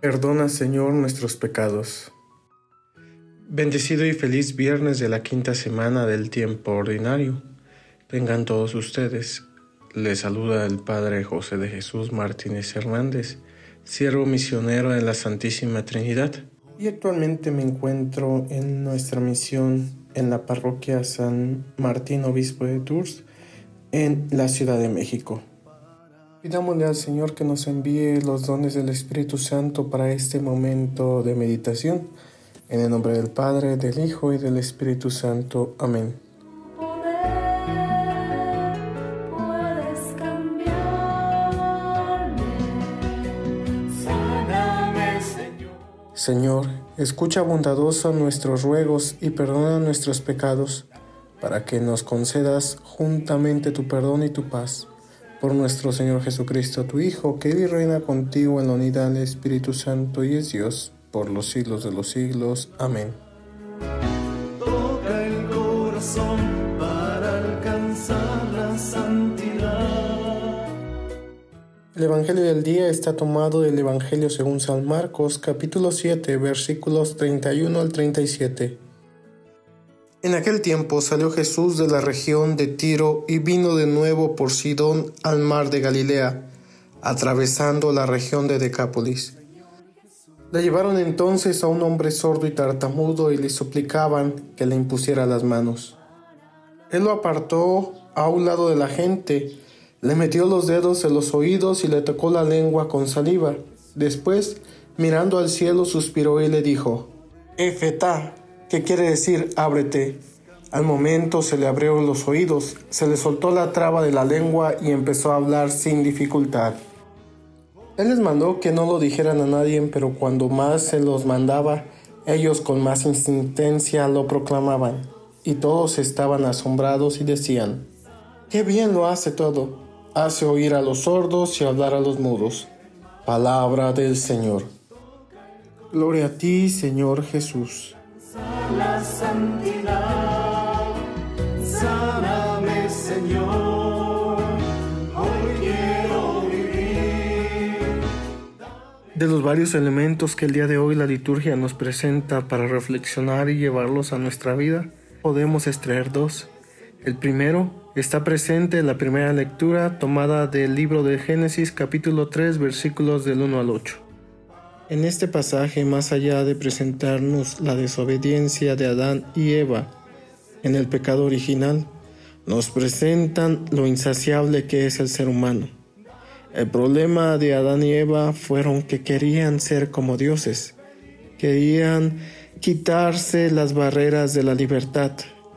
Perdona, Señor, nuestros pecados. Bendecido y feliz viernes de la quinta semana del tiempo ordinario. Tengan todos ustedes. Les saluda el Padre José de Jesús Martínez Hernández, siervo misionero de la Santísima Trinidad. Y actualmente me encuentro en nuestra misión en la parroquia San Martín Obispo de Tours, en la Ciudad de México. Pidámosle al Señor que nos envíe los dones del Espíritu Santo para este momento de meditación. En el nombre del Padre, del Hijo y del Espíritu Santo. Amén. Señor, escucha bondadoso nuestros ruegos y perdona nuestros pecados, para que nos concedas juntamente tu perdón y tu paz por nuestro Señor Jesucristo, tu Hijo, que vive y reina contigo en la unidad del Espíritu Santo y es Dios por los siglos de los siglos. Amén. Toca el corazón para alcanzar la santidad. El Evangelio del día está tomado del Evangelio según San Marcos, capítulo 7, versículos 31 al 37. En aquel tiempo salió Jesús de la región de Tiro y vino de nuevo por Sidón al mar de Galilea, atravesando la región de Decápolis. Le llevaron entonces a un hombre sordo y tartamudo y le suplicaban que le impusiera las manos. Él lo apartó a un lado de la gente, le metió los dedos en los oídos y le tocó la lengua con saliva. Después, mirando al cielo, suspiró y le dijo, Efetá, ¿Qué quiere decir ábrete. Al momento se le abrieron los oídos, se le soltó la traba de la lengua y empezó a hablar sin dificultad. Él les mandó que no lo dijeran a nadie, pero cuando más se los mandaba, ellos con más insistencia lo proclamaban, y todos estaban asombrados y decían, ¡Qué bien lo hace todo! Hace oír a los sordos y hablar a los mudos. Palabra del Señor. Gloria a ti, Señor Jesús la santidad. Sáname, Señor, hoy quiero vivir. De los varios elementos que el día de hoy la liturgia nos presenta para reflexionar y llevarlos a nuestra vida, podemos extraer dos. El primero está presente en la primera lectura tomada del libro de Génesis capítulo 3 versículos del 1 al 8. En este pasaje, más allá de presentarnos la desobediencia de Adán y Eva en el pecado original, nos presentan lo insaciable que es el ser humano. El problema de Adán y Eva fueron que querían ser como dioses, querían quitarse las barreras de la libertad.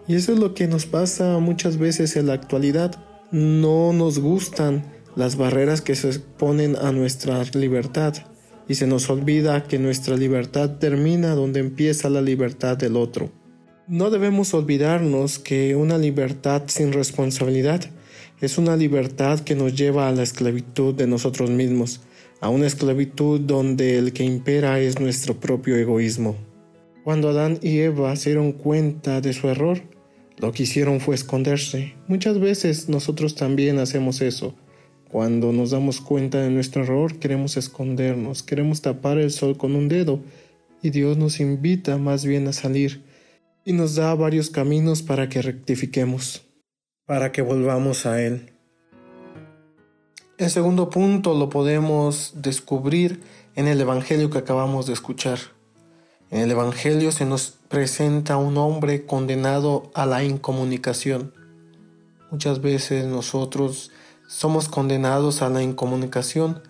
Y eso es lo que nos pasa muchas veces en la actualidad. No nos gustan las barreras que se ponen a nuestra libertad y se nos olvida que nuestra libertad termina donde empieza la libertad del otro. No debemos olvidarnos que una libertad sin responsabilidad es una libertad que nos lleva a la esclavitud de nosotros mismos, a una esclavitud donde el que impera es nuestro propio egoísmo. Cuando Adán y Eva se dieron cuenta de su error, lo que hicieron fue esconderse. Muchas veces nosotros también hacemos eso. Cuando nos damos cuenta de nuestro error, queremos escondernos, queremos tapar el sol con un dedo, y Dios nos invita más bien a salir y nos da varios caminos para que rectifiquemos, para que volvamos a Él. El segundo punto lo podemos descubrir en el Evangelio que acabamos de escuchar. En el Evangelio se nos presenta un hombre condenado a la incomunicación. Muchas veces nosotros somos condenados a la incomunicación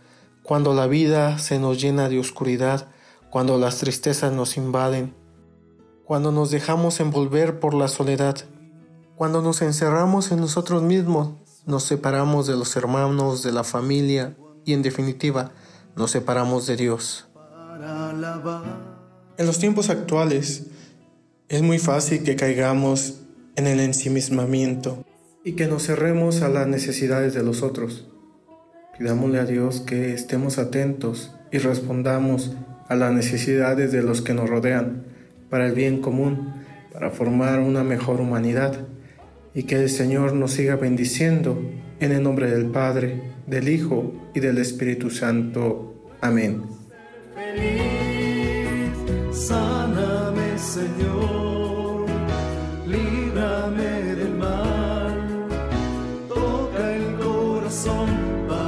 cuando la vida se nos llena de oscuridad, cuando las tristezas nos invaden, cuando nos dejamos envolver por la soledad, cuando nos encerramos en nosotros mismos, nos separamos de los hermanos, de la familia y en definitiva nos separamos de Dios. En los tiempos actuales es muy fácil que caigamos en el ensimismamiento y que nos cerremos a las necesidades de los otros. Pidámosle a Dios que estemos atentos y respondamos a las necesidades de los que nos rodean para el bien común, para formar una mejor humanidad y que el Señor nos siga bendiciendo en el nombre del Padre, del Hijo y del Espíritu Santo. Amén. Sáname, Señor, son